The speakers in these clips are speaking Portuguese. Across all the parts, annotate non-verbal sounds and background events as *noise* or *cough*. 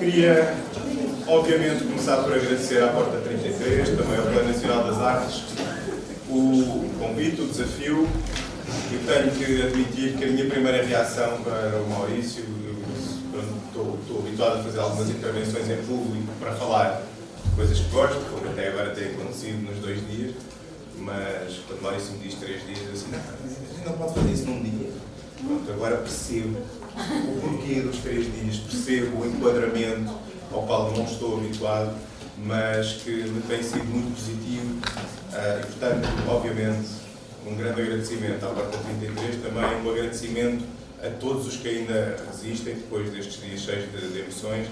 Queria, obviamente, começar por agradecer à Porta 33, também ao Plano Nacional das Artes, o convite, o desafio. Eu tenho que admitir que a minha primeira reação para o Maurício, estou, estou habituado a fazer algumas intervenções em público para falar coisas que gosto, como até agora tem acontecido nos dois dias, mas quando Maurício me diz três dias, eu assim, não, não pode fazer isso num dia. Pronto, agora percebo o porquê dos três dias, percebo o enquadramento ao qual não estou habituado, mas que me tem sido muito positivo uh, e, portanto, obviamente, um grande agradecimento à Porta 33, também um agradecimento a todos os que ainda resistem depois destes dias cheios de, de emoções.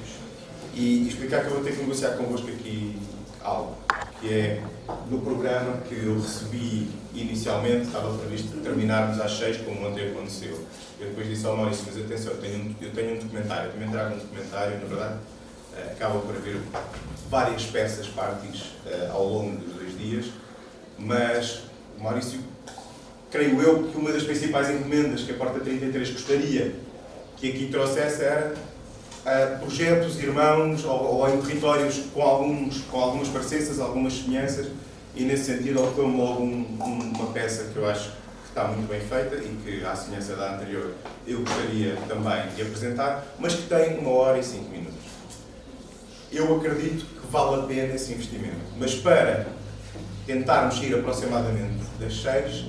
E, e explicar que eu vou ter que negociar convosco aqui algo, que é no programa que eu recebi inicialmente, estava previsto terminarmos às 6, como ontem aconteceu. Eu depois disse ao Maurício, mas atenção, eu tenho um, eu tenho um documentário, eu também trago um documentário, na verdade, uh, acaba por haver várias peças, partes, uh, ao longo dos dois dias, mas Maurício, creio eu que uma das principais encomendas que a Porta 33 gostaria que aqui trouxesse era uh, projetos, irmãos, ou, ou, em territórios com, alguns, com algumas parecenças, algumas semelhanças, e nesse sentido ocupa-me logo um, um, uma peça que eu acho que está muito bem feita e que, à semelhança da anterior, eu gostaria também de apresentar, mas que tem uma hora e cinco minutos. Eu acredito que vale a pena esse investimento, mas para tentarmos ir aproximadamente das seis,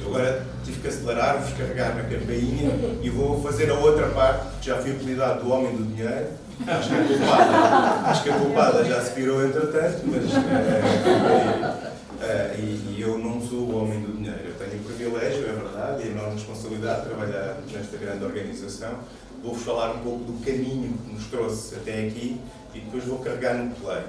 eu agora tive que acelerar, vos carregar na campainha e vou fazer a outra parte, que já fui apelidado do homem do dinheiro. Acho que a culpada, acho que a culpada já se virou entretanto, mas uh, uh, e, e, eu não sou o homem do dinheiro. Eu tenho o privilégio, é verdade, e a enorme responsabilidade de trabalhar nesta grande organização. Vou-vos falar um pouco do caminho que nos trouxe até aqui e depois vou carregar no play.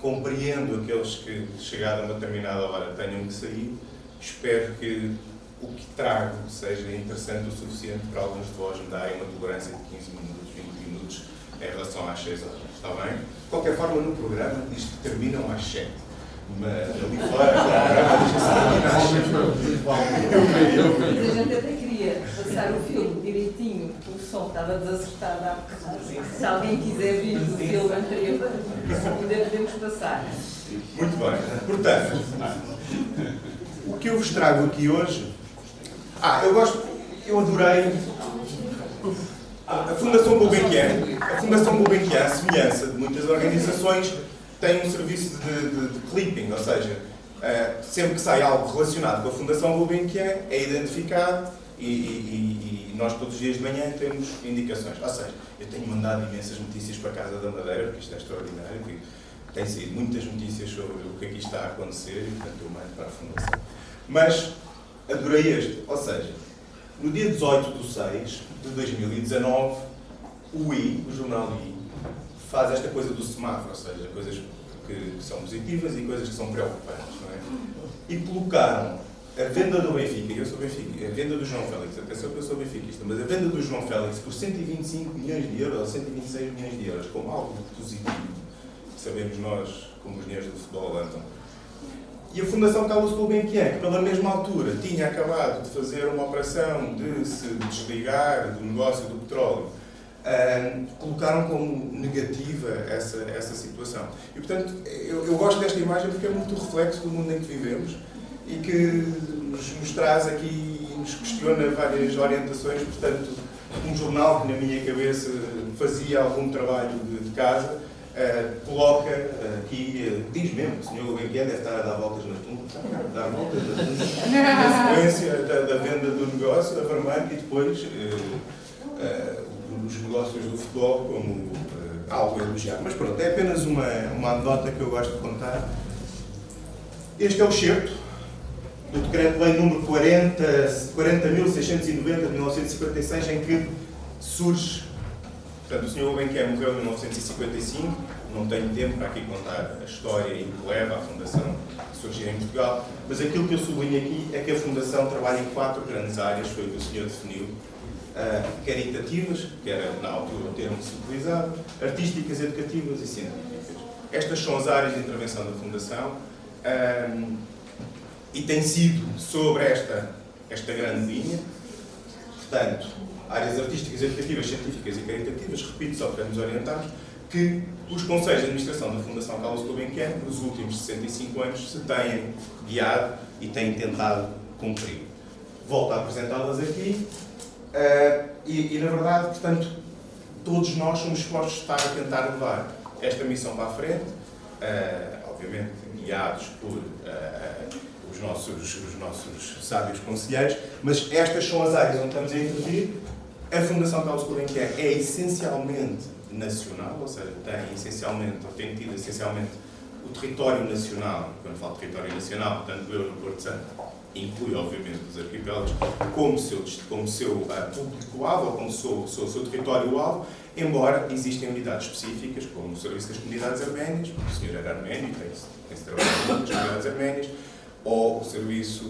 Compreendo aqueles que, chegada a uma determinada hora, tenham que sair Espero que o que trago seja interessante o suficiente para alguns de vós me darem uma tolerância de 15 minutos, 20 minutos em relação às 6 horas. Está bem? De qualquer forma, no programa diz que terminam às 7. Mas ali fora, o programa diz que termina às 7. Mas a gente até queria passar o filme direitinho, o som estava desacertado há bocado. Se alguém quiser vir do filme anterior, ainda podemos passar. Muito bem. Portanto que eu vos trago aqui hoje. Ah, eu gosto, eu adorei a Fundação Gulbenkian. A Fundação Gulbenkian, à semelhança de muitas organizações, tem um serviço de, de, de clipping, ou seja, uh, sempre que sai algo relacionado com a Fundação Gulbenkian, é identificado e, e, e, nós todos os dias de manhã temos indicações. Ou seja, eu tenho mandado imensas notícias para a Casa da Madeira, porque isto é extraordinário, tem sido muitas notícias sobre o que aqui está a acontecer e, portanto, eu mando para a Fundação. Mas adorei este. Ou seja, no dia 18 de 6 de 2019, o I, o jornal I, faz esta coisa do semáforo, ou seja, coisas que são positivas e coisas que são preocupantes, não é? E colocaram a venda do Benfica, eu sou Benfica, a venda do João Félix, atenção que eu sou benfiquista, mas a venda do João Félix por 125 milhões de euros ou 126 milhões de euros, como algo positivo, sabemos nós como os dinheiros do futebol andam, e a Fundação Carlos Gulbenkian, que pela mesma altura tinha acabado de fazer uma operação de se desligar do negócio do petróleo, uh, colocaram como negativa essa, essa situação. E, portanto, eu, eu, gosto desta imagem porque é muito reflexo do mundo em que vivemos e que nos, nos traz aqui e nos questiona várias orientações. Portanto, um jornal que, na minha cabeça, fazia algum trabalho de, de casa Uh, coloca uh, aqui, uh, diz mesmo, o senhor Gulbenkian deve estar a dar voltas na tumba, dar voltas na sequência da, da, venda do negócio, da Vermank e depois os negócios do futebol como algo elogiado. Mas pronto, é apenas uma, uma anedota que eu gosto de contar. Este é o certo do Decreto-Lei número 40.690 40 de 1956, em que surge Portanto, o Sr. Gulbenkian morreu em 1955, não tenho tempo para aqui contar a história e o que leva à Fundação a surgir em Portugal, mas aquilo que eu sublinho aqui é que a Fundação trabalha em quatro grandes áreas, foi o que o senhor definiu, uh, caritativas, que era na altura o termo que se utilizava, artísticas, educativas e científicas. Estas são as áreas de intervenção da Fundação um, e tem sido sobre esta, esta grande linha, portanto, áreas artísticas, educativas, científicas e caritativas, repito, só para nos orientarmos, que os conselhos de administração da Fundação Carlos Gulbenkian, nos últimos 65 anos, se têm guiado e têm tentado cumprir. Volto a apresentá-las aqui uh, e, e, na verdade, portanto, todos nós somos dispostos a estar a tentar levar esta missão para a frente, uh, obviamente guiados por uh, os, nossos, os nossos sábios conselheiros, mas estas são as áreas onde estamos a intervir. A Fundação Carlos Gulbenkian é essencialmente nacional, ou seja, tem essencialmente, ou tem tido essencialmente o território nacional, quando falo território nacional, tanto eu no Porto Santo, inclui obviamente os arquipélagos, como seu, como seu uh, público-alvo, ou como seu, seu, seu território-alvo, embora existem unidades específicas, como o Serviço das Comunidades Arménias, o senhor era arménio, tem-se tem trabalhado com as comunidades arménias, ou o Serviço,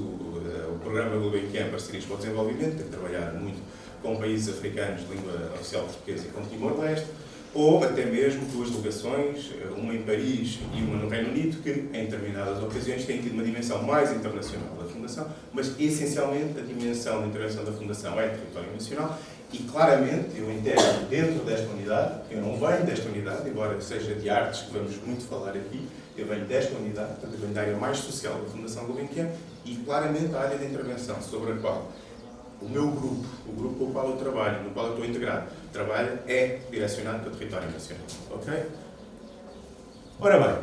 Programa Gulbenkian Parcerias para o Desenvolvimento, tem trabalhado muito com países africanos de língua oficial portuguesa e com Timor-Leste, ou até mesmo duas delegações, uma em Paris e uma no Reino Unido, que em determinadas ocasiões têm tido uma dimensão mais internacional da Fundação, mas essencialmente a dimensão da intervenção da Fundação é território nacional e claramente eu integro dentro desta unidade, eu não venho desta unidade, embora seja de artes que vamos muito falar aqui, eu venho desta unidade, portanto eu venho da área mais social da Fundação Gulbenkian e claramente a área de intervenção sobre a qual o meu grupo, o grupo com o qual eu trabalho, no qual eu estou integrado, trabalha, é direcionado para o território nacional. Ok? Ora bem,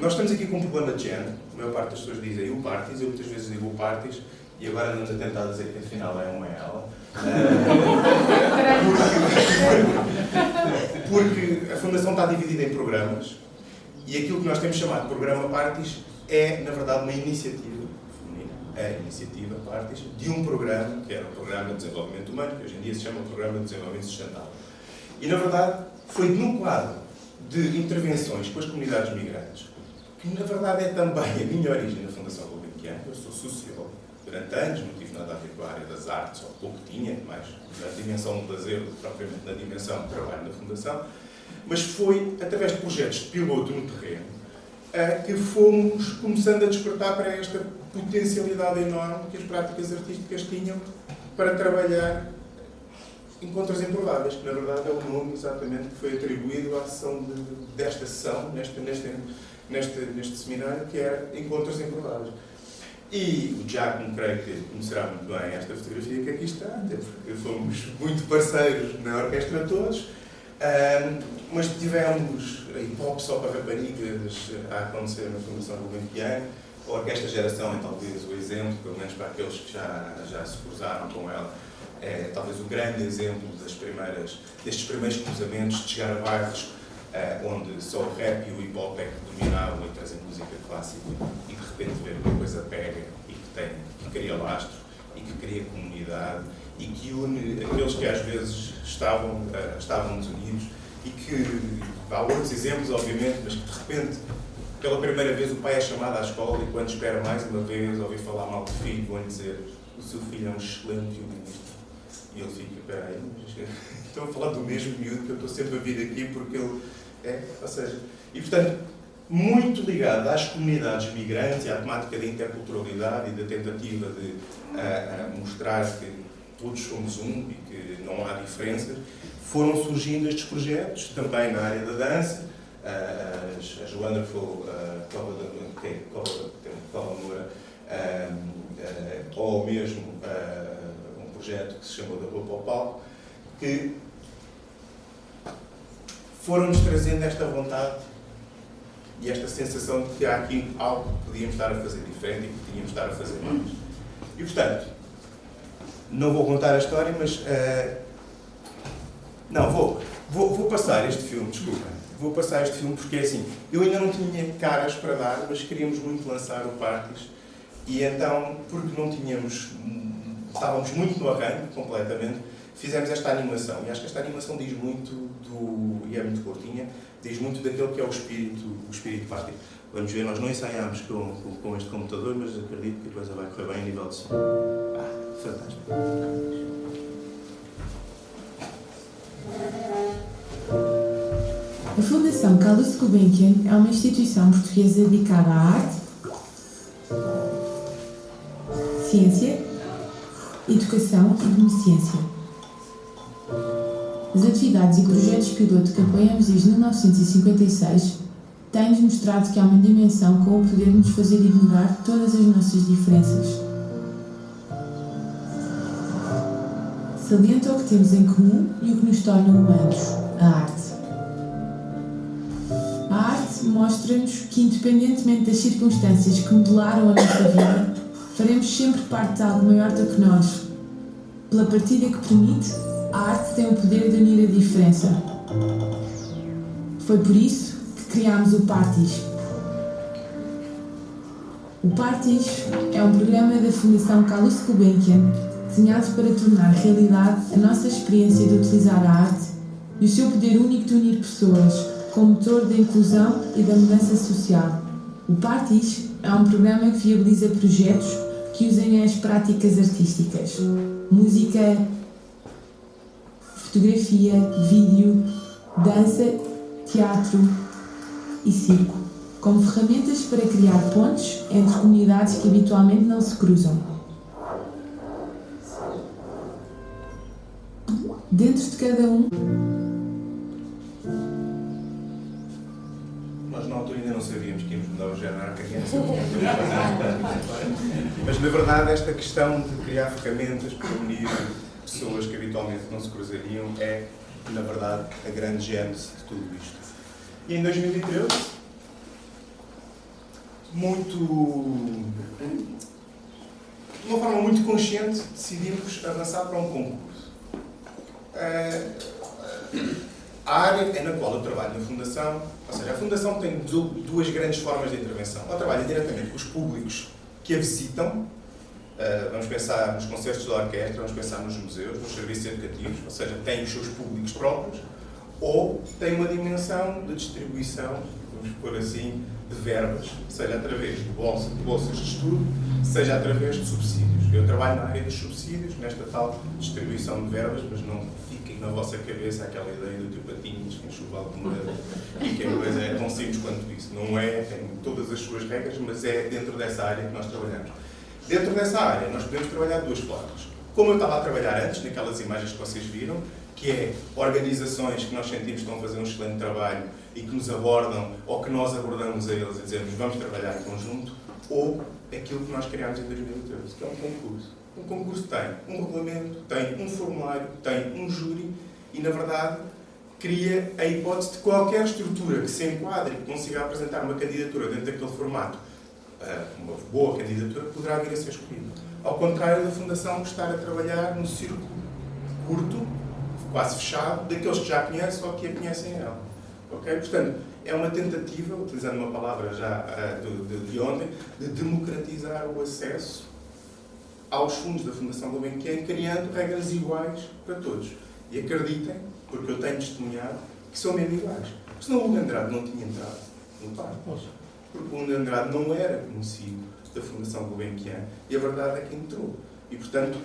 nós estamos aqui com um problema de género. A maior parte das pessoas dizem o parties, eu muitas vezes digo o parties, e agora andamos a tentar dizer que afinal é um é ela. porque, *laughs* porque a Fundação está dividida em programas e aquilo que nós temos chamado de programa Parties é, na verdade, uma iniciativa a iniciativa Partes de um programa, que era o Programa de Desenvolvimento Humano, que hoje em dia se chama Programa de Desenvolvimento Sustentável. E, na verdade, foi num quadro de intervenções com as comunidades migrantes, que, na verdade, é também a minha origem na Fundação Gulbenkian. Eu sou sociólogo. Durante anos não tive nada a ver com a área das artes, ou pouco tinha, mais na dimensão do lazer propriamente na dimensão do trabalho da Fundação. Mas foi através de projetos de piloto no terreno eh, que fomos começando a despertar para esta potencialidade enorme que as práticas artísticas tinham para trabalhar encontros improváveis, que na verdade é o nome exatamente que foi atribuído à sessão de, desta sessão, neste, neste, neste, neste seminário, que era Encontros Improváveis. E o Giacomo, creio que conhecerá muito bem esta fotografia que aqui está, porque fomos muito parceiros na orquestra todos, um, mas tivemos hip hop só para raparigas a acontecer na Fundação Gulbenkian, a Orquestra Geração é talvez o exemplo, pelo menos para aqueles que já, já se cruzaram com ela, é talvez o grande exemplo das primeiras, destes primeiros cruzamentos de chegar a bairros é, onde só o rap e o hip hop é que dominavam e trazem música clássica e de repente ver que a coisa pega e que, tem, que cria lastro e que cria comunidade e que une aqueles que às vezes estavam, uh, estavam desunidos e que há outros exemplos, obviamente, mas que de repente pela primeira vez o pai é chamado à escola e quando espera mais uma vez ouvir falar mal do filho, vão-lhe dizer o seu filho é um excelente violinista. E ele fica, peraí, *laughs* estou a falar do mesmo miúdo que eu estou sempre a vir aqui porque ele é, ou seja, e portanto, muito ligado às comunidades migrantes e à temática da interculturalidade e da tentativa de uh, mostrar que todos somos um e que não há diferenças, foram surgindo estes projetos, também na área da dança, as, as Wonderful uh, Cova Moura, ou mesmo uh, um projeto que se chamou da Roupa ao Palco, que foram-nos trazendo esta vontade e esta sensação de que há aqui algo que podíamos estar a fazer diferente e que podíamos estar a fazer mais. E portanto, não vou contar a história, mas. Uh, não, vou, vou, vou passar este filme, desculpa vou passar este filme porque é assim, eu ainda não tinha caras para dar, mas queríamos muito lançar o Parties e então, porque não tínhamos, estávamos muito no arranque, completamente, fizemos esta animação. E acho que esta animação diz muito do, e é muito curtinha, diz muito daquele que é o espírito, o espírito Party. Vamos ver, nós não ensaiámos com, com este computador, mas acredito que a coisa vai correr bem a nível de som. Ah, A Fundação Carlos Gulbenkian é uma instituição portuguesa dedicada à arte, ciência, educação e beneficência. As atividades e projetos piloto que apoiamos desde 1956 têm-nos mostrado que há uma dimensão com o poder de nos fazer ignorar todas as nossas diferenças. Salienta o que temos em comum e o que nos torna humanos, a arte. A arte mostra-nos que, independentemente das circunstâncias que modelaram a nossa vida, faremos sempre parte de algo maior do que nós. Pela partida que permite, a arte tem o poder de unir a diferença. Foi por isso que criámos o Partis. O Partis é um programa da Fundação Carlos Gulbenkian desenhado para tornar realidade a nossa experiência de utilizar a arte e o seu poder único de unir pessoas como motor da inclusão e da mudança social. O Partis é um programa que viabiliza projetos que usem as práticas artísticas, música, fotografia, vídeo, dança, teatro e circo, como ferramentas para criar pontes entre comunidades que habitualmente não se cruzam. Dentro de cada um. Nós na altura ainda não sabíamos que íamos mudar o género. Mas na verdade esta questão de criar ferramentas para unir pessoas que habitualmente não se cruzariam é, na verdade, a grande gênese de tudo isto. E em 2013, muito. de uma forma muito consciente, decidimos avançar para um concurso. Eh, a área é na qual eu trabalho na Fundação, ou seja, a Fundação tem duas grandes formas de intervenção. Ela trabalha diretamente com os públicos que a visitam, Uh, vamos pensar nos concertos da orquestra, vamos pensar nos museus, nos serviços educativos, ou seja, tem os seus públicos próprios, ou tem uma dimensão de distribuição, vamos pôr assim, de verbas, seja através de bolsas, de bolsas de estudo, seja através de subsídios. Eu trabalho na área dos subsídios, nesta tal distribuição de verbas, mas não na vossa cabeça aquela ideia do teu patinhos, que enxuval de moeda, e que a coisa é tão simples quanto isso. Não é, tem todas as suas regras, mas é dentro dessa área que nós trabalhamos. Dentro dessa área, nós podemos trabalhar de duas formas. Como eu estava a trabalhar antes, naquelas imagens que vocês viram, que é organizações que nós sentimos que estão a fazer um excelente trabalho e que nos abordam, ou que nós abordamos a eles e dizemos vamos trabalhar em conjunto, ou aquilo que nós criámos em 2013, que é um concurso. Um concurso tem um regulamento, tem um formulário, tem um júri e, na verdade, cria a hipótese de qualquer estrutura que se enquadre e consiga apresentar uma candidatura dentro daquele formato eh, uma boa candidatura, poderá vir a ser escolhido. Ao contrário da Fundação estar a trabalhar no círculo curto, quase fechado, daqueles que já conhecem ou que a conhecem ela. Ok? Portanto, é uma tentativa, utilizando uma palavra já uh, de, de, ontem, de democratizar o acesso aos fundos da Fundação Gulbenkian, criando regras iguais para todos. E acreditem, porque eu tenho testemunhado, que são mesmo iguais. Porque senão o Andrade não tinha entrado no parque porque o Nuno Andrade não era conhecido da Fundação Gulbenkian e a verdade é que entrou. E, portanto,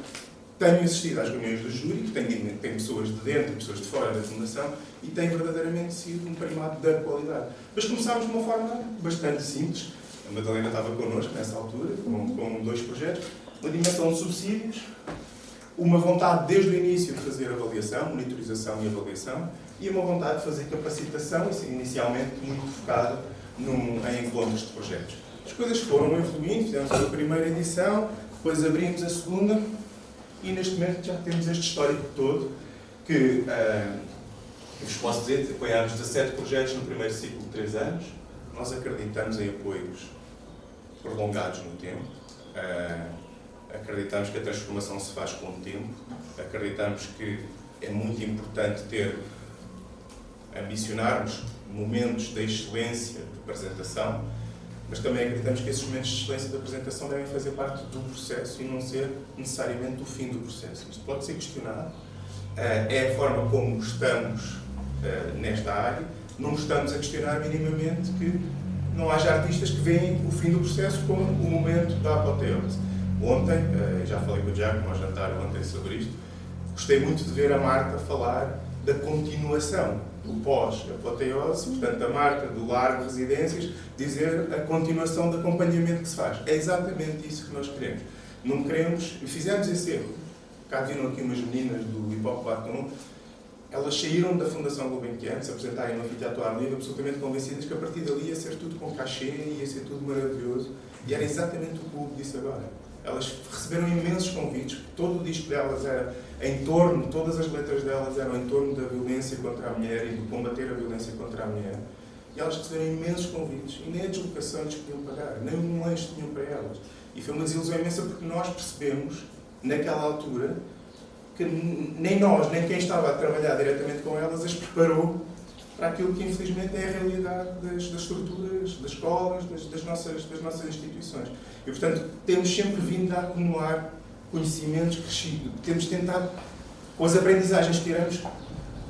tenho assistido às reuniões do júri, que tem, tem pessoas de dentro e pessoas de fora da Fundação, e tem verdadeiramente sido um primado da qualidade. Mas começámos de uma forma bastante simples. A Madalena estava connosco nessa altura, com, com dois projetos, uma dimensão de subsídios, uma vontade desde o início de fazer avaliação, monitorização e avaliação, e uma vontade de fazer capacitação, inicialmente muito focada num, em encontros de projetos. As coisas foram evoluindo, fizemos a primeira edição, depois abrimos a segunda e neste momento já temos este histórico todo que uh, vos posso dizer, apoiámos 17 projetos no primeiro ciclo de 3 anos. Nós acreditamos em apoios prolongados no tempo. Uh, acreditamos que a transformação se faz com o tempo. Acreditamos que é muito importante ter ambicionarmos momentos de excelência de apresentação, mas também acreditamos que esses momentos de excelência de apresentação devem fazer parte do processo e não ser necessariamente o fim do processo. Isto pode ser questionado. Eh, é a forma como estamos eh, nesta área. Não estamos a questionar minimamente que não haja artistas que veem o fim do processo como o momento da apoteose. Ontem, eh, já falei com o Giacomo ao jantar ontem sobre isto, gostei muito de ver a Marta falar da continuação do pós-apoteose, portanto, a marca do largo residências, dizer a continuação do acompanhamento que se faz. É exatamente isso que nós queremos. Não queremos, e fizemos esse erro. Cá viram aqui umas meninas do Hip Hop Batom. elas saíram da Fundação Gulbenkian, se apresentarem no anfiteatro ao ar livre, absolutamente convencidas que a partir dali ia ser tudo com cachê, ia ser tudo maravilhoso. E era exatamente o que o Hugo disse agora. Elas receberam imensos convites, todo o disco delas era em torno, todas as letras delas eram em torno da violência contra a mulher e de combater a violência contra a mulher. E elas receberam imensos convites e nem a deslocação lhes podiam pagar, nem um lanche tinham para elas. E foi uma desilusão imensa porque nós percebemos, naquela altura, que nem nós, nem quem estava a trabalhar diretamente com elas as preparou para aquilo que infelizmente é a realidade das, das estruturas, das escolas, das, das, nossas, das nossas instituições. E portanto temos sempre vindo a acumular conhecimentos crescidos, temos tentado, com as aprendizagens que tiramos,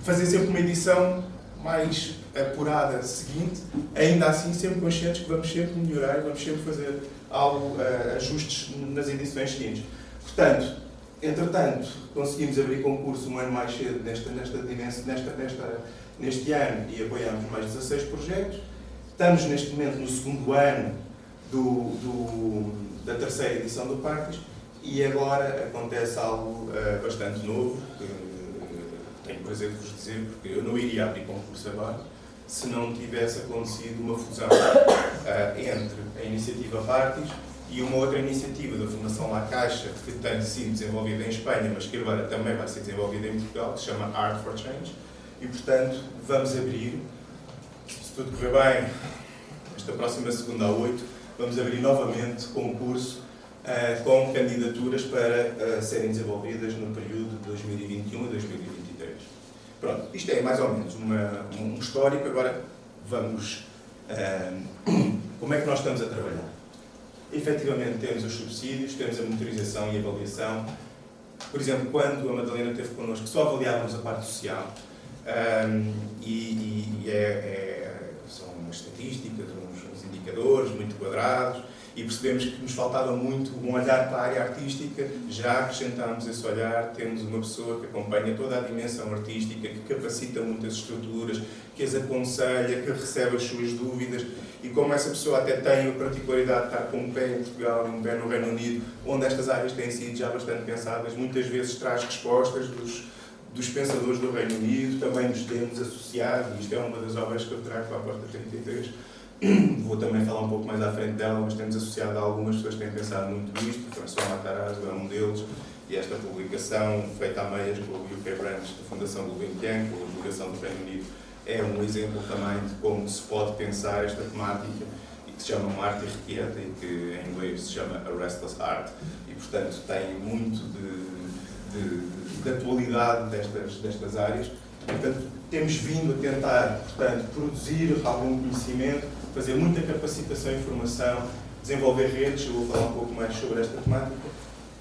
fazer sempre uma edição mais apurada seguinte, ainda assim sempre conscientes que vamos sempre melhorar vamos sempre fazer algo, uh, ajustes nas edições seguintes. Portanto, Entretanto, conseguimos abrir concurso um ano mais cedo nesta, nesta, nesta, nesta, neste ano e apoiamos mais 16 projetos. Estamos neste momento no segundo ano do, do, da terceira edição do Parques e agora acontece algo uh, bastante novo, que uh, tenho prazer de vos dizer, porque eu não iria abrir concurso agora se não tivesse acontecido uma fusão uh, entre a iniciativa Parques e uma outra iniciativa da Fundação La Caixa, que tem sido desenvolvida em Espanha, mas que agora também vai ser desenvolvida em Portugal, que se chama Art for Change. E, portanto, vamos abrir, se tudo correr bem, esta próxima segunda a oito, vamos abrir novamente concurso uh, com candidaturas para uh, serem desenvolvidas no período de 2021 a 2023. Pronto, isto é mais ou menos uma, um histórico. Agora vamos. Uh, como é que nós estamos a trabalhar? efetivamente temos os subsídios, temos a monitorização e avaliação. Por exemplo, quando a Madalena esteve connosco, só avaliávamos a parte social. Um, e, e é, é, são umas estatísticas, uns, uns indicadores muito quadrados, e percebemos que nos faltava muito um olhar para a área artística, já acrescentámos esse olhar, temos uma pessoa que acompanha toda a dimensão artística, que capacita muitas estruturas, que as aconselha, que recebe as suas dúvidas, e como essa pessoa até tem a particularidade de estar com um pé em Portugal e um pé no Reino Unido, onde estas áreas têm sido já bastante pensadas, muitas vezes traz respostas dos, dos pensadores do Reino Unido, também nos temos associado, isto é uma das obras que eu trago para a Porta 33, *clears throat* vou também falar um pouco mais à frente dela, mas temos associado a algumas pessoas que têm pensado muito nisto, François Matarazzo é um deles, e esta publicação feita a meias com o UK Branch da Fundação Gulbenkian, a divulgação do Reino Unido, é um exemplo também de como se pode pensar esta temática e que se chama uma arte irrequieta e que em inglês se chama a restless art e portanto tem muito de, de, de atualidade destas, destas áreas. Portanto, temos vindo a tentar portanto, produzir algum conhecimento, fazer muita capacitação e formação, desenvolver redes, eu vou falar um pouco mais sobre esta temática,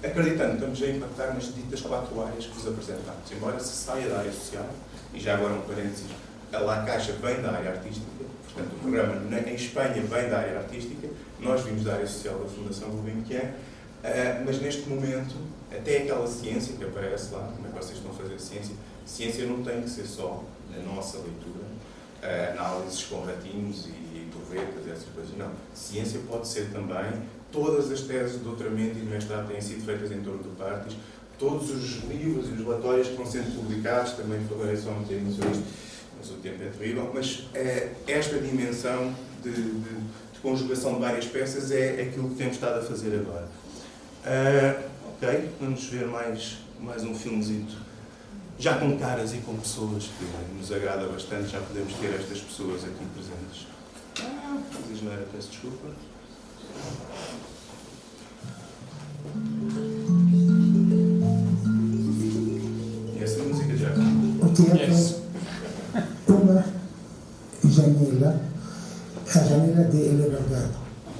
acreditando que estamos a impactar nas ditas quatro áreas que vos apresentamos, embora se saia da área social, e já agora um parênteses, a La Caixa vem da área artística, portanto o programa em Espanha vem da área artística, nós vimos da área social da Fundação Gulbenkian, uh, mas neste momento, até aquela ciência que aparece lá, como é que vocês estão a fazer ciência, ciência não tem que ser só a nossa leitura, uh, análises com ratinhos e torretas, essas coisas, não. Ciência pode ser também, todas as teses de doutoramento e de mestrado têm sido feitas em torno do Partis, todos os livros e os relatórios que vão sendo publicados, também falarei só um mas o tempo é terrível, mas é, esta dimensão de, de, de, conjugação de várias peças é aquilo que temos estado a fazer agora. Uh, ok, vamos ver mais, mais um filmezito, já com caras e com pessoas, que nos agrada bastante, já podemos ter estas pessoas aqui presentes. Ah, era, peço desculpa. E essa música já. Yes uma janela, a janela de elevador.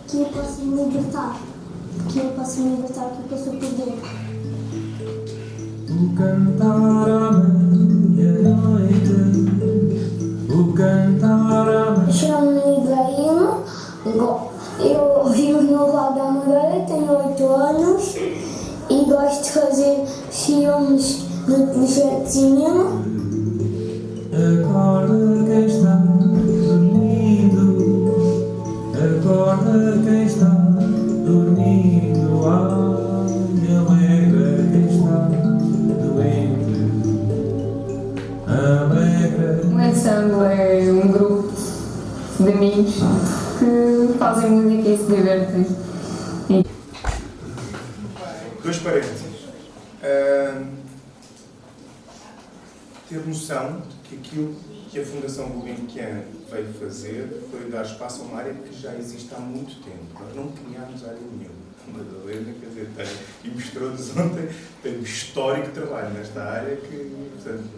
Que eu posso me libertar. Que eu posso me libertar, que eu posso poder. O cantar à meia-noite, o cantar à meia-noite. Chamo-me Ibrahim, eu vivo no Val da Moreira, tenho 8 anos e gosto de fazer filmes de projeto de cinema. Amigos que fazem música e se divertem. Dois parênteses. Uh, ter noção de que aquilo que a Fundação Gulbenkian veio fazer foi dar espaço a uma área que já existe há muito tempo. Nós não criámos área nenhuma. Madalena, quer dizer, tem, e mostrou-nos ontem, tem um histórico trabalho nesta área que, portanto,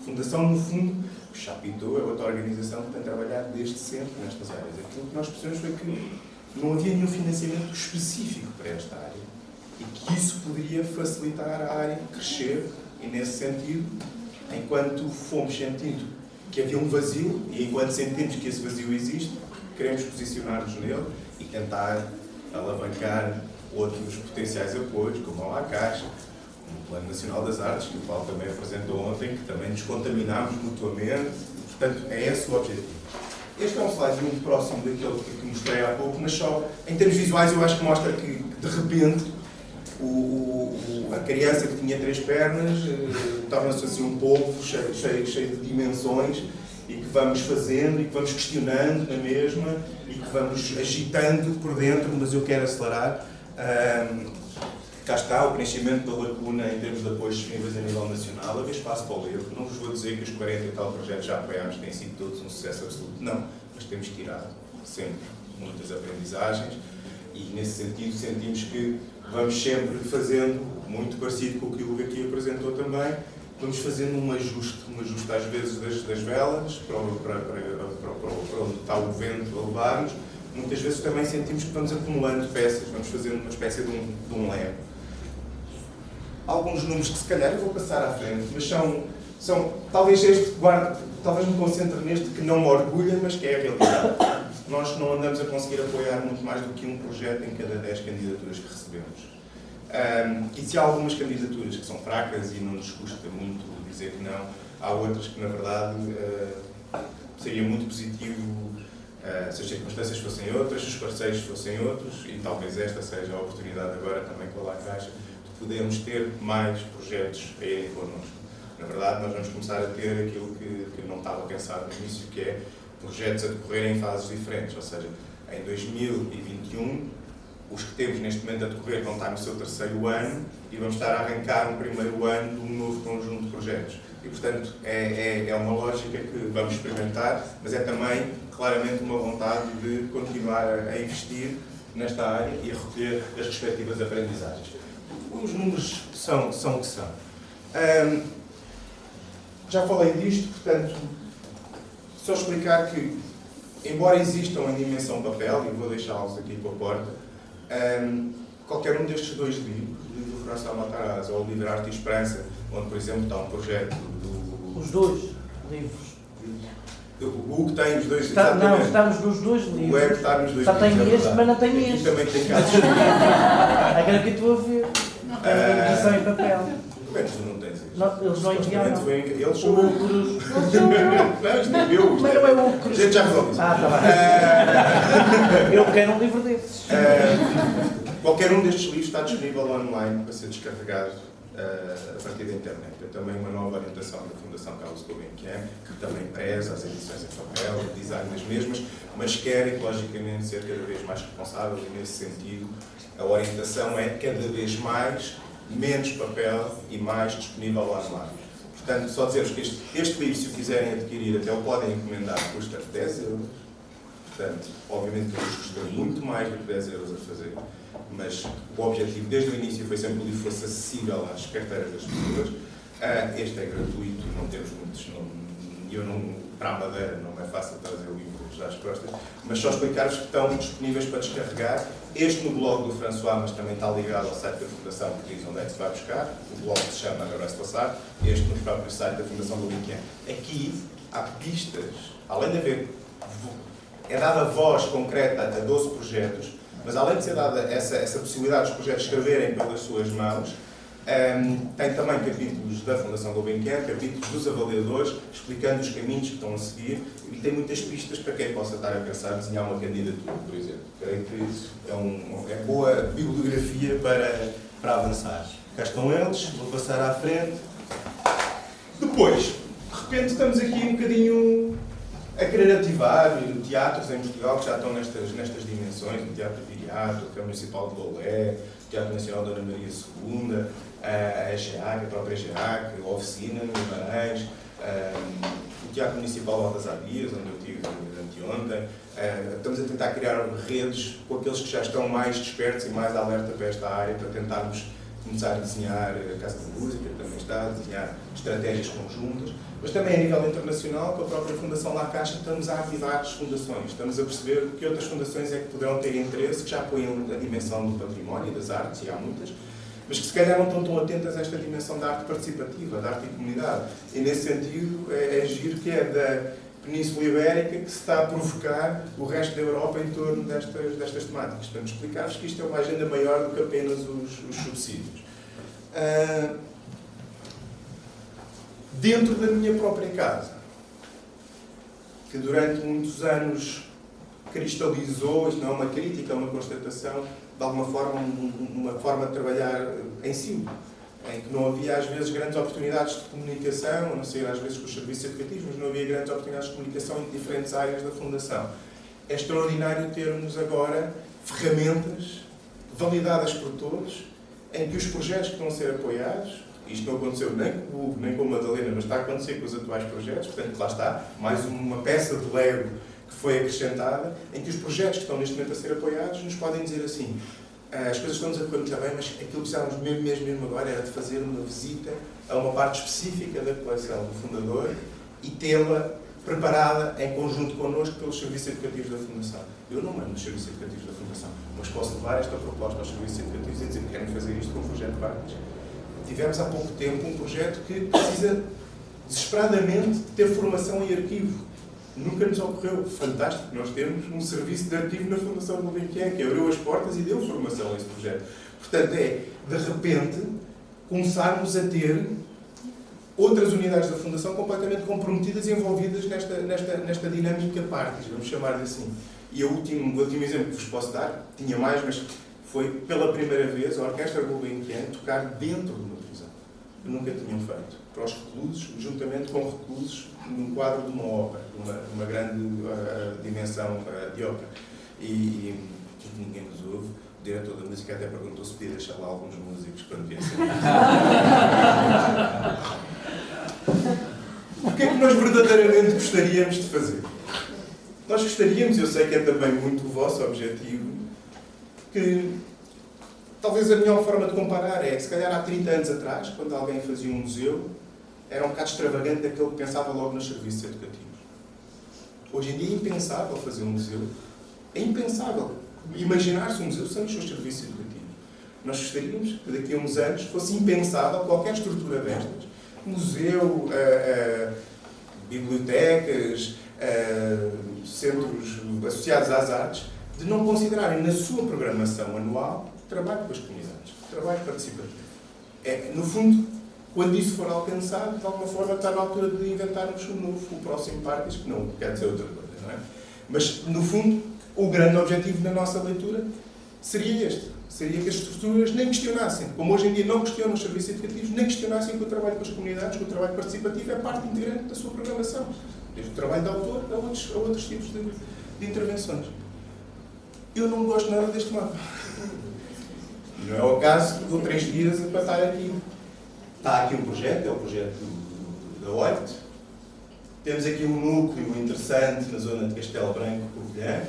a Fundação, no fundo, o Chapitou é outra organização que tem trabalhado desde sempre nestas áreas. Aquilo que nós percebemos foi que não havia nenhum financiamento específico para esta área e que isso poderia facilitar a área crescer e, nesse sentido, enquanto fomos sentindo que havia um vazio e enquanto sentimos que esse vazio existe, queremos posicionar-nos nele e tentar alavancar outros potenciais apoios, como a Caixa, o Plano Nacional das Artes, que o Paulo também apresentou ontem, que também nos contaminámos mutuamente. Portanto, é esse o objetivo. Este é um slide muito próximo daquele que mostrei há pouco, mas só em termos visuais eu acho que mostra que, de repente, o, o, a criança que tinha três pernas eh, torna-se assim um polvo cheio, cheio, cheio de dimensões e que vamos fazendo e que vamos questionando na mesma e que vamos agitando por dentro, mas eu quero acelerar. Um, cá está o preenchimento da lacuna em termos de apoios disponíveis a nível nacional. Havia espaço para o erro. Não vos vou dizer que os 40 e tal projetos já apoiámos têm sido todos um sucesso absoluto. Não. Mas temos tirado sempre muitas aprendizagens e, nesse sentido, sentimos que vamos sempre fazendo, muito parecido com o que o Hugo aqui apresentou também, vamos fazendo um ajuste, um ajuste às vezes das, das velas, para, para, para, para, onde está o vento a levar-nos. Muitas vezes também sentimos que vamos acumulando peças, vamos fazendo uma espécie de um, de um. Alguns números que se calhar eu vou passar à frente, mas são, são talvez este, guarde, talvez me concentre neste que não me orgulha, mas que é a realidade. Nós não andamos a conseguir apoiar muito mais do que um projeto em cada 10 candidaturas que recebemos. Um, e se há algumas candidaturas que são fracas e não nos custa muito dizer que não, há outras que, na verdade, uh, seria muito positivo uh, se as circunstâncias fossem outras, se os parceiros fossem outros, e talvez esta seja a oportunidade agora também com a Lacaixa de podermos ter mais projetos a irem connosco. Na verdade, nós vamos começar a ter aquilo que, que não estava pensado no início, que é projetos a decorrer em fases diferentes, ou seja, em 2021 os que temos neste momento a decorrer vão estar no seu terceiro ano e vamos estar a arrancar um primeiro ano de um novo conjunto de projetos. E, portanto, é, é, é, uma lógica que vamos experimentar, mas é também, claramente, uma vontade de continuar a investir nesta área e a recolher as respectivas aprendizagens. Os números são, são o que são. já falei disto, portanto, só explicar que, embora existam em dimensão papel, e vou deixá-los aqui com a porta, qualquer um destes dois livros, o livro do François Matarazzo ou o livro Arte e Esperança, onde, por exemplo, está um projeto do. Os dois livros. O Hugo tem os dois está, Não, estamos nos dois livros. O Hugo está nos dois Só livros. tem é este, mas não tem este. também tem casos. *laughs* Agora que estou a ver. Tem uh, edição em papel. Como é que tu não tens isto? Não, eles não enviaram. Eles são. Lucros. *laughs* não, isto é meu. Mas não é lucros. Gente já resolve isso. Ah, está bem. Uh, Eu quero um livro desses. Qualquer um destes livros está disponível online para ser descarregado uh, a partir da internet. É também uma nova orientação da Fundação Carlos Gulbenkian, que também preza as edições em papel, o design das mesmas, mas quer ecologicamente ser cada vez mais responsável e, nesse sentido, a orientação é cada vez mais menos papel e mais disponível online. Portanto, só dizer-vos que este, este, livro, se o quiserem adquirir, até o podem encomendar, custa 10 euros. Portanto, obviamente que nos custa muito mais do que 10 euros a fazer, mas o objetivo desde o início foi sempre que o livro fosse acessível às carteiras das pessoas. Uh, este é gratuito, não temos muitos. Não, eu não, para a Madeira não é fácil trazer o livro às costas, mas só explicar-vos que estão disponíveis para descarregar. Este no blog do François, mas também está ligado ao site da Fundação, que diz onde é que se vai buscar. O blog se chama Agora se passar. Este no próprio site da Fundação do Lincoln. Aqui há pistas, além de haver. É dada voz concreta a 12 projetos, mas além de ser dada essa, essa possibilidade dos projetos escreverem pelas suas mãos, um, tem também capítulos da Fundação Gulbenkian, capítulos dos avaliadores, explicando os caminhos que estão a seguir e tem muitas pistas para quem possa estar a pensar em desenhar uma candidatura, por exemplo. Creio que é, um, é boa bibliografia para, para avançar. Cá estão eles, vou passar à frente. Depois, repente estamos aqui um bocadinho a querer ativar teatros em Portugal que já estão nestas, nestas dimensões, o Teatro Viriato, o Câmara Municipal de Golé, Teatro Nacional Dona Maria II, a EGEAC, a própria EGEAC, a Oficina no Guimarães, o Teatro Municipal Baltasar Dias, onde eu estive anteontem. Estamos a tentar criar redes com aqueles que já estão mais despertos e mais alerta para esta área, para tentarmos começar a desenhar a Casa da Música, também está, a desenhar estratégias conjuntas, mas também a nível internacional, com a própria Fundação La Caixa, estamos a ativar as fundações, estamos a perceber que outras fundações é que poderão ter interesse, que já apoiam a dimensão do património das artes, e há muitas, mas que se calhar não estão tão atentas a esta dimensão da arte participativa, da arte e comunidade. E nesse sentido, é, é giro que é da Península Ibérica que se está a provocar o resto da Europa em torno destas, destas temáticas. Portanto, explicar-vos que isto é uma agenda maior do que apenas os, os subsídios. Uh, dentro da minha própria casa, que durante muitos anos cristalizou, isto não é uma crítica, é uma constatação, de alguma forma, uma forma de trabalhar em si, em que não havia às vezes grandes oportunidades de comunicação, a não ser às vezes com os serviços educativos, mas não havia grandes oportunidades de comunicação em diferentes áreas da Fundação. É extraordinário termos agora ferramentas validadas por todos, em que os projetos que a ser apoiados, isto não aconteceu nem com o Hugo, nem com a Madalena, mas está a acontecer com os atuais projetos, portanto, lá está, mais uma peça de Lego que foi acrescentada, em que os projetos que estão neste momento a ser apoiados nos podem dizer assim, ah, as coisas estão-nos a correr muito bem, mas aquilo que precisávamos mesmo, mesmo, mesmo agora era de fazer uma visita a uma parte específica da coleção do fundador e tê-la preparada em conjunto connosco pelos serviços educativos da Fundação. Eu não mando nos serviços educativos da Fundação, mas posso levar esta proposta aos serviços educativos e dizer que querem fazer isto com um projeto de Tivemos há pouco tempo um projeto que precisa desesperadamente de ter formação em arquivo Nunca nos ocorreu. Fantástico, nós temos um serviço de arquivo na Fundação Gulbenkian que abriu as portas e deu formação a esse projeto. Portanto, é, de repente, começarmos a ter outras unidades da Fundação completamente comprometidas e envolvidas nesta, nesta, nesta dinâmica partes, vamos chamar-lhe assim. E o último, o último exemplo que vos posso dar, tinha mais, mas foi pela primeira vez a Orquestra Gulbenkian tocar dentro de uma. Que nunca tinham feito. Para os reclusos, juntamente com reclusos num quadro de uma ópera, uma, uma grande uh, dimensão uh, de ópera. E, e ninguém nos ouve. O diretor da música até perguntou se podia deixar lá alguns músicos me ver *laughs* O que é que nós verdadeiramente gostaríamos de fazer? Nós gostaríamos, eu sei que é também muito o vosso objetivo, que talvez a melhor forma de comparar é, se calhar há 30 anos atrás, quando alguém fazia um museu, era um bocado extravagante daquele que pensava logo nos serviços educativos. Hoje em dia é impensável fazer um museu. É impensável imaginar-se um museu sem os seus serviços educativos. Nós gostaríamos que daqui a uns anos fosse impensável qualquer estrutura destas. Museu, uh, uh, bibliotecas, uh, centros associados às artes, de não considerarem na sua programação anual trabalho com as comunidades, trabalho participativo. É, no fundo, quando isso for alcançado, de alguma forma está na altura de inventarmos um novo, o próximo parque, que não quer dizer outra coisa, não é? Mas, no fundo, o grande objetivo na nossa leitura seria este. Seria que as estruturas nem questionassem, como hoje em dia não questionam os serviços educativos, nem questionassem que o trabalho com as comunidades, que o trabalho participativo é parte integrante da sua programação. Desde o trabalho de autor a outros, a outros tipos de, de intervenções. Eu não gosto nada deste mapa. Não é o caso que dou três dias para estar aqui Está aqui um projeto, é o projeto da OIT. Temos aqui um núcleo interessante na zona de Castelo Branco, Covilhã,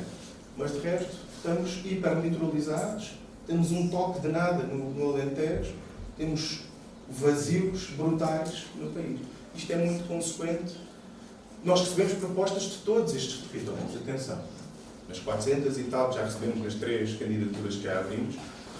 mas de resto estamos hiperlitoralizados, temos um toque de nada no, no Alentejo, temos vazios brutais no país. Isto é muito consequente. Nós recebemos propostas de todos estes territórios, atenção. Nas 400 e tal, já recebemos nas três candidaturas que já abrimos,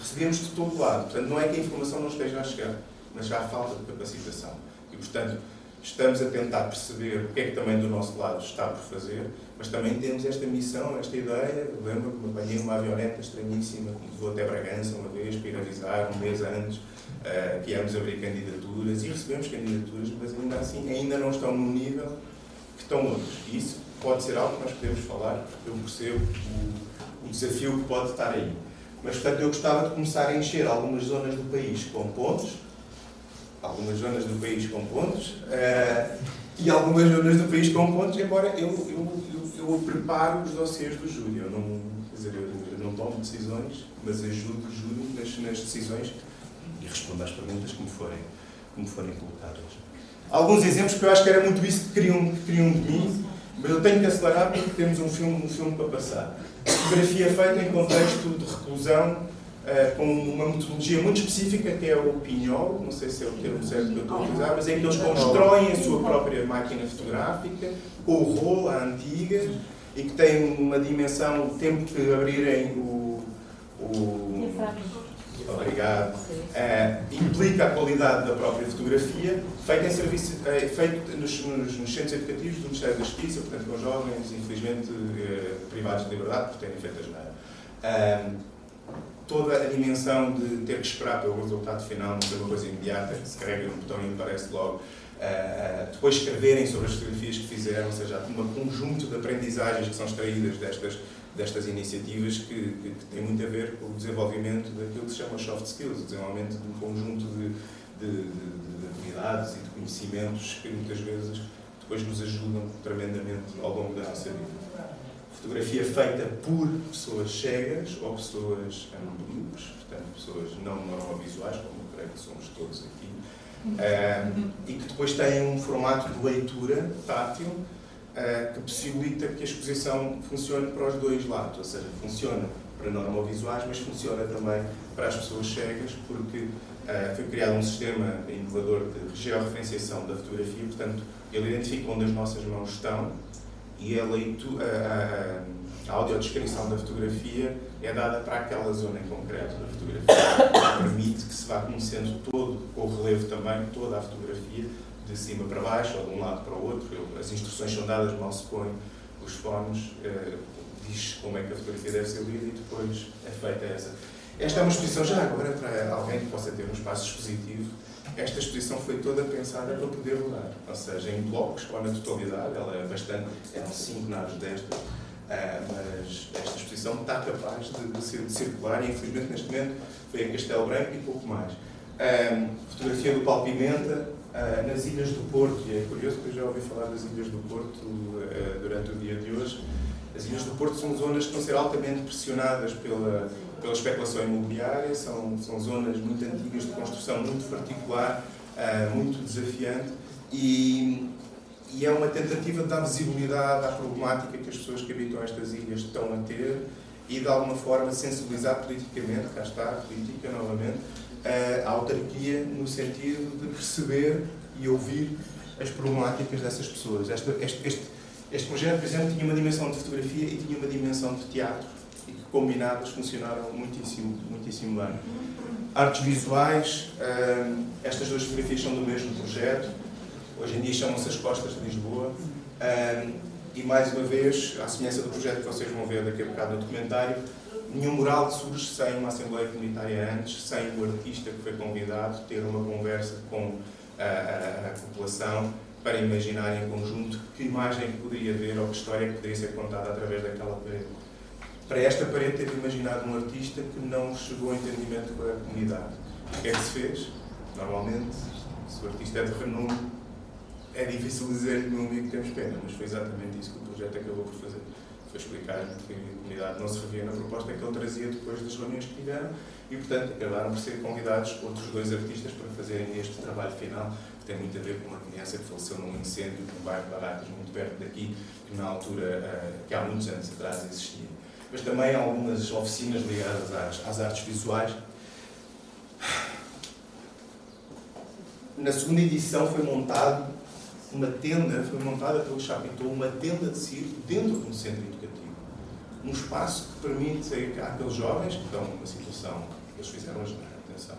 recebemos de todo lado. Portanto, não é que a informação não esteja a chegar mas já há falta de capacitação. E, portanto, estamos a tentar perceber o que é que também do nosso lado está por fazer, mas também temos esta missão, esta ideia. Lembro que me apanhei uma avioneta estranhíssima, que me levou até Bragança uma vez para ir avisar, um mês antes, uh, que íamos abrir candidaturas e recebemos candidaturas, mas ainda assim ainda não estão no nível que estão outros. E isso pode ser algo que nós podemos falar, porque eu percebo o, o desafio que pode estar aí. Mas, portanto, eu gostava de começar a encher algumas zonas do país com pontos algumas zonas do país com pontos, uh, e algumas zonas do país com pontos, embora eu, eu, eu, eu preparo os dossiês do júri. Eu não, dizer, eu, eu não tomo decisões, mas ajudo o júri nas, nas decisões e respondo às perguntas que me forem, me forem colocadas. Alguns exemplos que eu acho que era muito isso que queriam, que queriam de mim, mas eu tenho que acelerar porque temos um filme, um filme para passar. Fotografia feita em contexto de reclusão, uh, com uma metodologia muito específica que é o pinhol, não sei se é o termo certo que eu estou a utilizar, mas é que eles constroem a sua própria máquina fotográfica, com o rolo, a antiga, e que tem uma dimensão, o tempo de abrirem o. o obrigado. Uh, implica a qualidade da própria fotografia, feita em serviço, uh, feito nos, nos, nos, centros educativos do Ministério da Justiça, portanto com jovens, infelizmente, uh, privados de liberdade por terem feito a toda a dimensão de ter que esperar pelo resultado final, não ser uma coisa imediata, que se carrega botão e aparece logo. Depois escreverem sobre as fotografias que fizeram, ou seja, um conjunto de aprendizagens que são extraídas destas, destas iniciativas que, que, que tem muito a ver com o desenvolvimento daquilo que se chama soft skills, o desenvolvimento de um conjunto de, de, de, de habilidades e de conhecimentos que muitas vezes depois nos ajudam tremendamente ao longo da nossa vida. Fotografia feita por pessoas cegas ou pessoas ambíguas, portanto, pessoas não normovisuais, como eu creio que somos todos aqui, uh, *laughs* e que depois têm um formato de leitura tátil uh, que possibilita que a exposição funcione para os dois lados, ou seja, funciona para normovisuais, mas funciona também para as pessoas cegas, porque uh, foi criado um sistema inovador de georreferenciação da fotografia, portanto, ele identifica onde as nossas mãos estão e a, leitura, a, a, a audiodescrição da fotografia é dada para aquela zona em concreto da fotografia. Permite que se vá conhecendo todo, com o relevo também, toda a fotografia, de cima para baixo ou de um lado para o outro. As instruções são dadas, mal se põe os fones, eh, diz como é que a fotografia deve ser lida e depois é feita essa. Esta é uma exposição já agora para alguém que possa ter um espaço expositivo esta exposição foi toda pensada para poder rodar, ou seja, em blocos ou na totalidade, ela é bastante, eram cinco naves destas, uh, mas esta exposição está capaz de, de, de, circular e infelizmente neste momento foi a Castelo Branco e pouco mais. Uh, fotografia do Paulo Pimenta, uh, nas Ilhas do Porto, e é curioso que eu já ouvi falar das Ilhas do Porto durante o dia de hoje. As Ilhas do Porto são zonas que a ser altamente pressionadas pela pela especulação imobiliária, são, são zonas muito antigas de construção, muito particular, uh, muito desafiante e, e é uma tentativa de dar visibilidade à problemática que as pessoas que habitam estas ilhas estão a ter e de alguma forma sensibilizar politicamente, cá está a política novamente, a autarquia no sentido de perceber e ouvir as problemáticas dessas pessoas. Este, este, este, este projeto, por exemplo, tinha uma dimensão de fotografia e tinha uma dimensão de teatro combinadas funcionaram muitíssimo, muitíssimo bem. Artes visuais, hum, estas duas fotografias são do mesmo projeto, hoje em dia chamam-se As Costas de Lisboa, hum, e mais uma vez, à semelhança do projeto que vocês vão ver daqui a bocado no documentário, nenhum mural surge sem uma Assembleia Comunitária antes, sem o artista que foi convidado ter uma conversa com a, a, a população para imaginar em conjunto que imagem que poderia ver ou que história que poderia ser contada através daquela parede para esta parede teve imaginado um artista que não chegou a entendimento com a comunidade. O que é que se fez? Normalmente, se o artista é de renome, é difícil dizer-lhe, meu amigo, temos pena, mas foi exatamente isso que o projeto acabou por fazer. Foi explicar-lhe que a comunidade não se revia na proposta que ele trazia depois das reuniões que tiveram e, portanto, acabaram por ser convidados outros dois artistas para fazerem este trabalho final, que tem muito a ver com uma criança que faleceu num incêndio num bairro de muito perto daqui, que na altura, eh, que há muitos anos atrás existia mas também algumas oficinas ligadas às, às artes visuais. Na segunda edição foi montado uma tenda, foi montada pelo Chapitou, uma tenda de circo dentro de um centro. Um espaço que permite àqueles jovens que estão numa situação, eles fizeram ajudar, atenção,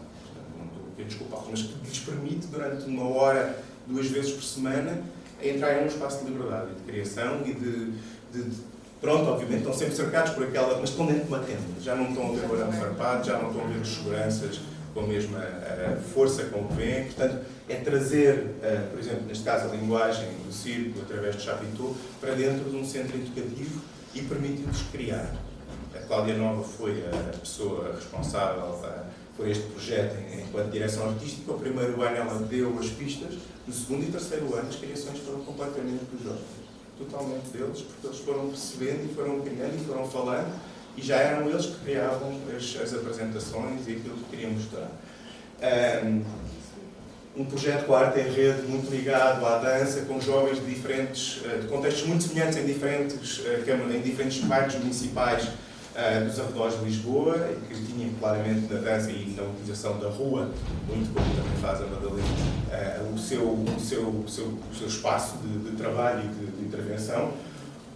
não estou aqui a desculpá-los, mas que lhes permite durante uma hora, duas vezes por semana, entrarem num espaço de liberdade e de criação e de, de, de Pronto, obviamente estão sempre cercados por aquela, mas estão dentro de uma tenda. Já não estão a ver o arame farpado, já não estão a ver os seguranças com a mesma uh, força com que vêm. Portanto, é trazer, uh, por exemplo, neste caso, a linguagem do circo através de Chapitou para dentro de um centro educativo e permitir-lhes criar. A Cláudia Nova foi a pessoa responsável por este projeto enquanto direção artística. O primeiro ano ela deu as pistas, no segundo e terceiro ano as criações foram completamente dos jovens. Totalmente deles, porque eles foram percebendo e foram criando e foram falando e já eram eles que criavam as, as apresentações e aquilo que queriam mostrar. Um, um projeto com a arte em rede muito ligado à dança, com jovens de diferentes, eh, de contextos muito semelhantes em diferentes, eh, em diferentes bairros municipais uh, dos arredores de Lisboa, que tinha claramente na dança e na utilização da rua, muito como também faz a Madalena, o, seu, o, seu, o, seu, o seu espaço de, de trabalho e de, de, intervenção,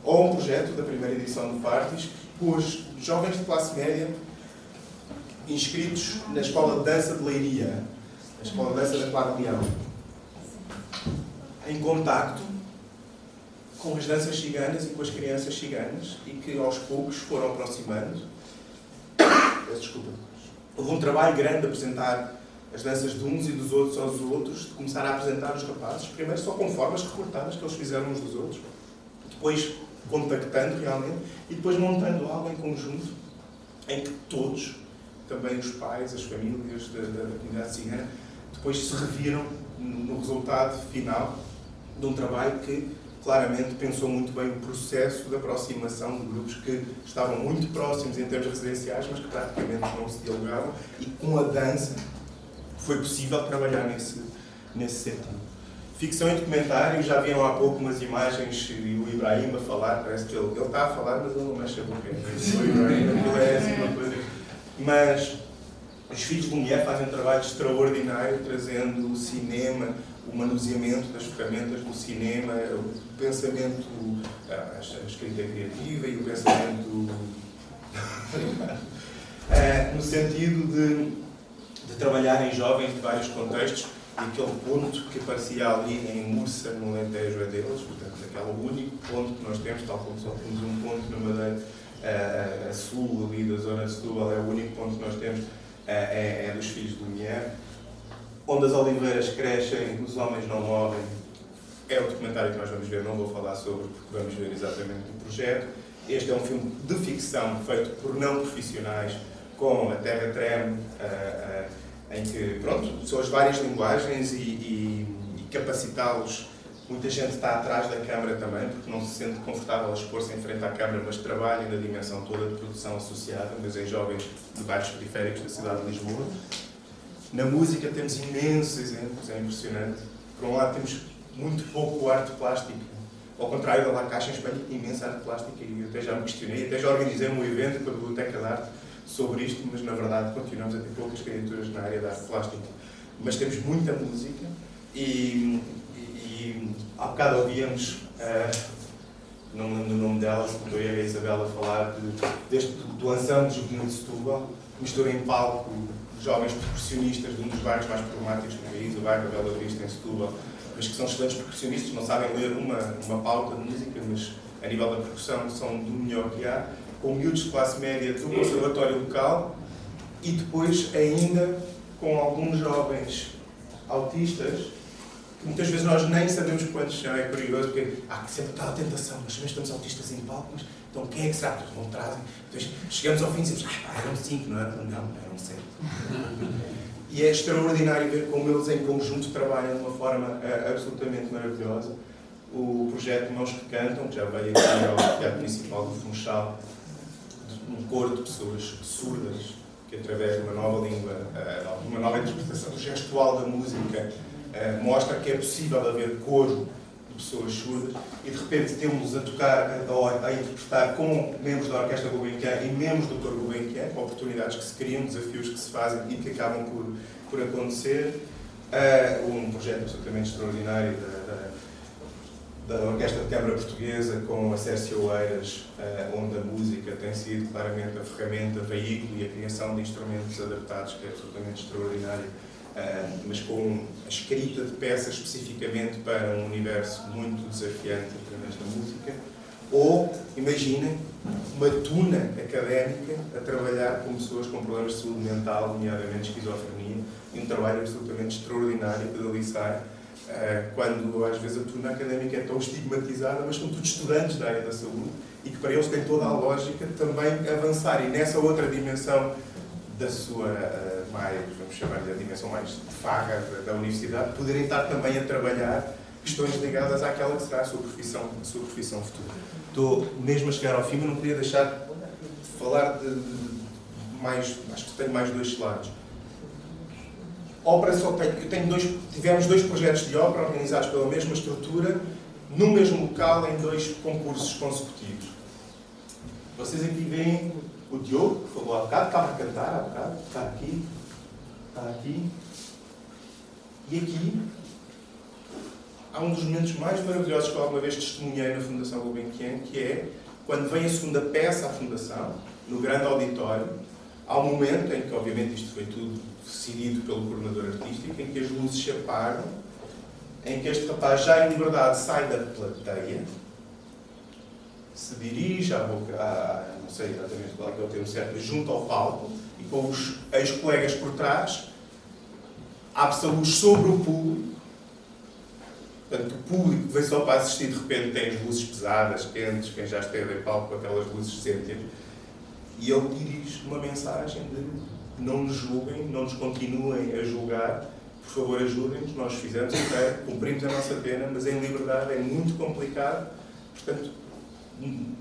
ou um projeto da primeira edição do Partis, pôs jovens de classe média inscritos na Escola de Dança de Leiria, a Escola de Dança da Leão, em contacto com as danças ciganas e com as crianças ciganas e que aos poucos foram aproximando. Desculpa. Houve um trabalho grande de apresentar as danças de uns e dos outros aos outros, de começar a apresentar os rapazes, primeiro só com formas recortadas que eles fizeram uns dos outros, depois contactando realmente e depois montando algo em conjunto em que todos, também os pais, as famílias da, da comunidade cigana, depois se reviram no resultado final de um trabalho que claramente pensou muito bem o processo de aproximação de grupos que estavam muito próximos em termos residenciais, mas que praticamente não se dialogavam, e com a dança foi possível trabalhar nesse, nesse sentido. Ficção e documentário, já viram há pouco umas imagens e o Ibrahim a falar, parece que ele, ele está a falar, mas ele não mexe a boca. *laughs* O Ibrahim, é uma coisa. Mas os filhos de mulher fazem um trabalho extraordinário, trazendo o cinema, o manuseamento das ferramentas do cinema, o pensamento, a escrita criativa e o pensamento. é, *laughs* no sentido de, de trabalhar em jovens de vários contextos e aquele ponto que aparecia ali em Mursa, no Alentejo, é deles, portanto, aquele único ponto que nós temos, tal como só temos um ponto na Madeira, a, a, a sul ali da zona Setúbal, é o único ponto que nós temos, é, é dos filhos do Lumière onde as oliveiras crescem, os homens não morrem. É o documentário que nós vamos ver, não vou falar sobre, porque vamos ver exatamente o projeto. Este é um filme de ficção feito por não profissionais, com a Terra Treme, uh, uh, em que, pronto, são as várias linguagens e, e, e capacitá-los. Muita gente está atrás da câmara também, porque não se sente confortável a expor-se em frente à câmara, mas trabalha na dimensão toda de produção associada, mas em jovens de bairros periféricos da cidade de Lisboa. Na música temos imensos exemplos, é impressionante. Por um lado temos muito pouco arte plástica. Ao contrário da La Caixa, em Espanha imensa arte plástica e eu até já me questionei, até já organizei um evento com a Biblioteca de Arte sobre isto, mas na verdade continuamos a ter poucas criaturas na área da arte plástica. Mas temos muita música e, e há bocado ouvíamos, uh, não lembro o nome dela, se eu e a Isabela falar de, deste, do ensemble juvenil de Setúbal, mistura em palco jovens percussionistas de um dos bairros mais problemáticos do país, o bairro da Bela Vista, em Setúbal, mas que são excelentes percussionistas, não sabem ler uma, uma pauta de música, mas a nível da percussão são do melhor que há, com miúdos de classe média do conservatório local e depois ainda com alguns jovens autistas muitas vezes nós nem sabemos quantos são, é curioso, porque há sempre tal tentação, mas também estamos autistas em palco, mas então quem é que será que não trazem? Depois chegamos ao fim e dizemos, ah, pá, eram cinco, não eram? Não, eram sete. e é extraordinário ver como eles em conjunto trabalham de uma forma uh, absolutamente maravilhosa. O projeto Mãos que Cantam, que já veio aqui ao Teatro Municipal do Funchal, um coro de pessoas surdas, que através de uma nova língua, uh, uma nova interpretação gestual da música, uh, mostra que é possível haver coro pessoas surdas, e de repente temos a tocar, a, a interpretar com membros da Orquestra Gulbenkian e membros do Coro Gulbenkian, oportunidades que se criam, desafios que se fazem e que acabam por, por acontecer. Uh, um projeto absolutamente extraordinário da, da, da, Orquestra de Câmara Portuguesa com a Sérgio Oeiras, uh, onde a música tem sido claramente a ferramenta, veículo e a criação de instrumentos adaptados, que é absolutamente extraordinário mas com a escrita de peças especificamente para um universo muito desafiante através da música. Ou, imaginem, uma tuna académica a trabalhar com pessoas com problemas de saúde mental, nomeadamente esquizofrenia, e um trabalho absolutamente extraordinário que dali sai, quando às vezes a tuna académica é tão estigmatizada, mas são todos estudantes da área da saúde e que para eles tem toda a lógica também avançar. E nessa outra dimensão da sua mais, vamos chamar-lhe a dimensão mais de farra da universidade, poderem estar também a trabalhar questões ligadas àquela que será a sua profissão, a sua profissão futura. Estou mesmo a chegar ao fim, mas não queria deixar de falar de, de mais, acho que tenho mais dois slides. Ópera só tem, eu tenho dois, tivemos dois projetos de ópera organizados pela mesma estrutura, no mesmo local, em dois concursos consecutivos. Vocês aqui veem o Diogo, que falou há bocado, estava a cantar há bocado, está aqui, está aqui. E aqui há um dos momentos mais maravilhosos que eu alguma vez testemunhei na Fundação Gulbenkian, que é quando vem a segunda peça à Fundação, no grande auditório, há um momento em que, obviamente, isto foi tudo decidido pelo coordenador artístico, em que as luzes se apagam, em que este rapaz já em liberdade sai da plateia, se dirige à à, não sei exatamente qual é, é o termo certo, mas junto ao palco e com os ex-colegas por trás, abre-se a luz sobre o público. Portanto, o público vem só para assistir, de repente tem as luzes pesadas, quentes, quem já esteve em palco com aquelas luzes cêntias, e ele dirige uma mensagem de não nos julguem, não nos continuem a julgar, por favor ajudem-nos, nós fizemos, okay, cumprimos a nossa pena, mas em liberdade é muito complicado, portanto,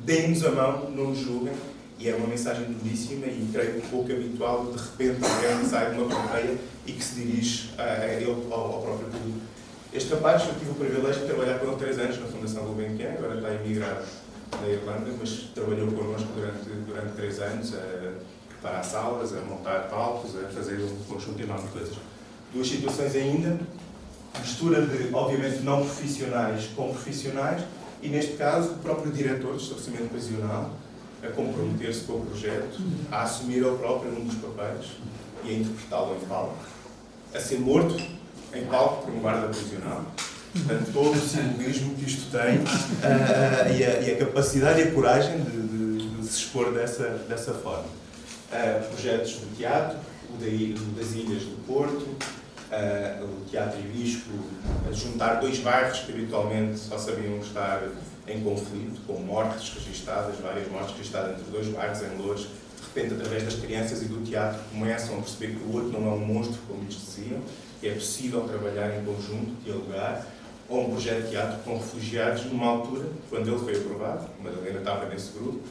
deem-nos a mão, não nos julguem, e é uma mensagem belíssima e creio um pouco habitual, de repente alguém sai de uma plateia e que se dirige a, ele, ao, ao, próprio público. Este rapaz, eu tive o privilégio de trabalhar com ele três anos na Fundação Gulbenkian, agora está emigrado da Irlanda, mas trabalhou connosco durante, durante três anos a preparar salas, a montar palcos, a fazer um conjunto enorme de coisas. Duas situações ainda, mistura de, obviamente, não profissionais com profissionais, e neste caso, o próprio diretor do estabelecimento prisional a comprometer-se com o projeto, a assumir ele próprio um dos papéis e a interpretá-lo em palco, a ser morto em palco por um guarda prisional. Portanto, todo o simbolismo que isto tem uh, e, a, e, a, capacidade e a coragem de, de, de se expor dessa, dessa forma. Uh, projetos de teatro, o, da, das Ilhas do Porto, uh, o Teatro Ibisco, a juntar dois bairros que habitualmente só sabiam estar em conflito, com mortes registadas, várias mortes registadas entre dois bairros em Lourdes, de repente, através das crianças e do teatro, começam a perceber que o outro não é um monstro, como lhes diziam, que é possível trabalhar em conjunto, dialogar, ou um projeto de teatro com refugiados, numa altura, quando ele foi aprovado, Madalena estava nesse grupo,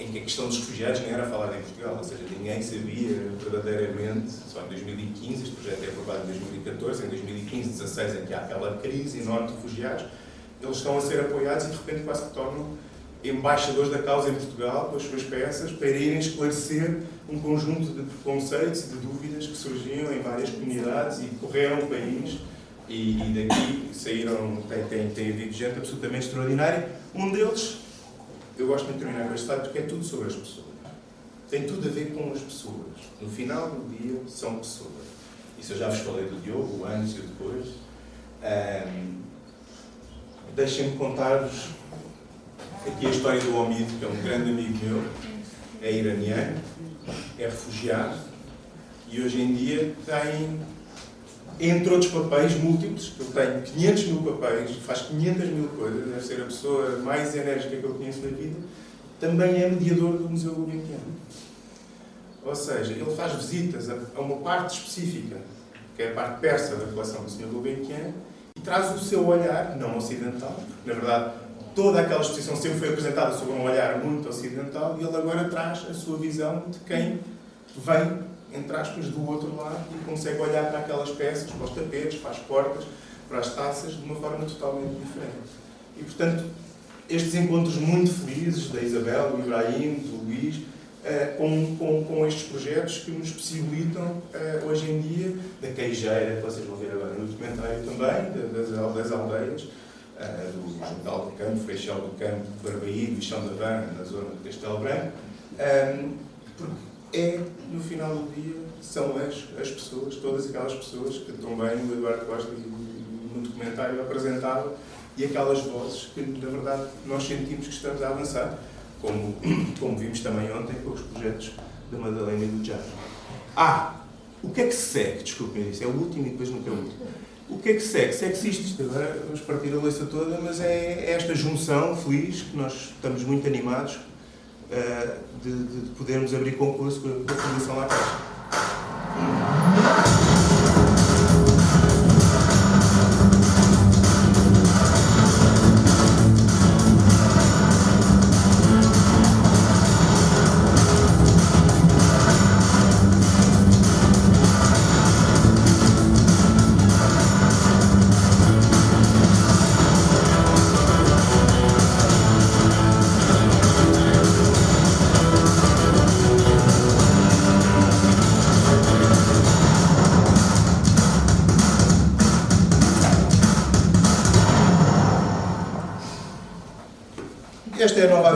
em que a questão dos refugiados nem era falada em Portugal, ou seja, ninguém sabia verdadeiramente, só em 2015, este projeto é aprovado em 2014, em 2015, 16, em que há aquela crise enorme de refugiados, eles estão a ser apoiados e de repente quase que tornam embaixadores da causa em Portugal com as suas peças para irem esclarecer um conjunto de preconceitos e de dúvidas que surgiam em várias comunidades e correram o país e, e daqui saíram, tem, tem, tem havido gente absolutamente extraordinária. Um deles, eu gosto muito de terminar com este slide porque é tudo sobre as pessoas. Tem tudo a ver com as pessoas. No final do dia, são pessoas. Isso eu já vos falei do Diogo, o antes e o depois. Um, Deixem-me contar-vos aqui a história do Omid, que é um grande amigo meu, é iraniano, é refugiado e hoje em dia tem entre outros papéis múltiplos, ele tem 500 mil papéis, faz 500 mil coisas, deve ser a pessoa mais enérgica que eu conheço na vida, também é mediador do Museu Gulbenkian. Ou seja, ele faz visitas a uma parte específica, que é a parte persa da coleção do Sr. Gulbenkian, e traz o seu olhar, não ocidental, porque, na verdade, toda aquela exposição sempre foi apresentada sob um olhar muito ocidental, e ele agora traz a sua visão de quem vem entre aspas, do outro lado e consegue olhar para aquelas peças, para os tapetes, para as portas, para as taças, de uma forma totalmente diferente. E, portanto, estes encontros muito felizes da Isabel, do Ibrahim, do Luís, uh, com, com, com estes projetos que nos possibilitam, uh, hoje em dia, da queijeira, que vocês vão ver agora no documentário também, das, das aldeias, uh, do Juncal do Campo, Freixal do Campo, Barbaído e Chão da Vana, na zona do Castelo Branco, porque é, no final do dia, são as, as pessoas, todas aquelas pessoas que também o Eduardo Costa no documentário apresentava e aquelas vozes que, na verdade, nós sentimos que estamos a avançar, como, *coughs* como vimos também ontem com os projetos da Madalena e do Jazz. Ah, o que é que se segue? Desculpem isso, é o último e depois nunca é o último. O que é que segue? Segue-se isto, agora vamos partir a leça toda, mas é, é esta junção feliz que nós estamos muito animados de, de, podermos abrir concurso com a Fundação La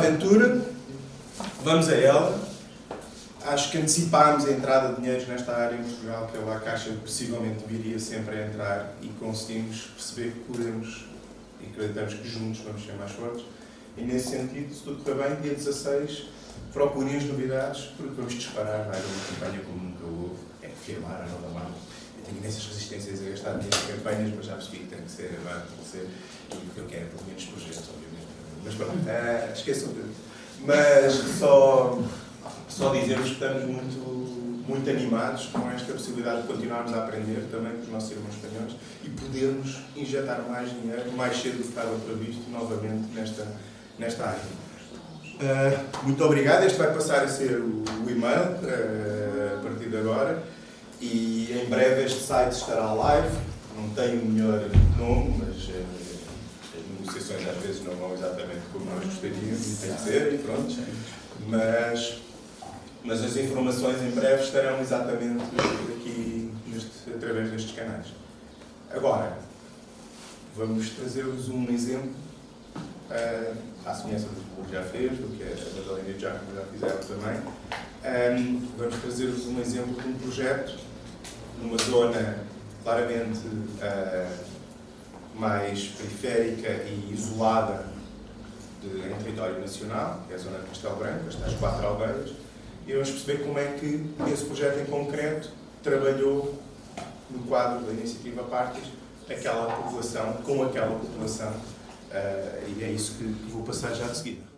aventura. Vamos a ela. Acho que antecipámos a entrada de dinheiros nesta área em Portugal, que é a Caixa possivelmente viria sempre a entrar e conseguimos perceber que podemos e acreditamos que juntos vamos ser mais fortes. E nesse sentido, se tudo correr bem, dia 16, procurem as novidades, porque vamos disparar, vai uma campanha como nunca houve, é firmar a nova marca. Eu tenho imensas resistências a gastar dinheiro em campanhas, mas já percebi que tem que ser, que ser, e o que eu quero é pelo menos projetos, obviamente. Mas pronto, uh, esqueçam de. Mas só, só dizermos que estamos muito, muito animados com esta possibilidade de continuarmos a aprender também com os nossos irmãos espanhóis e podermos injetar mais dinheiro, mais cedo do que estava previsto, novamente nesta, nesta área. Uh, muito obrigado. Este vai passar a ser o, o e-mail uh, a partir de agora. E em breve este site estará live. Não tem o melhor nome, mas uh, às vezes não vão exatamente como nós gostaríamos e tem que ser, e pronto. Mas, mas as informações em breve estarão exatamente aqui neste, através destes canais. Agora, vamos trazer-vos um exemplo uh, à semelhança do que já fez, do que a Madalena e o Jacob já fizeram também. Um, vamos trazer-vos um exemplo de um projeto numa zona claramente uh, mais periférica e isolada de, em território nacional, que é a zona de Castelo Branco, estas quatro aldeias, e vamos perceber como é que esse projeto em concreto trabalhou no quadro da iniciativa Partes aquela população, com aquela população, uh, e é isso que vou passar já de seguida.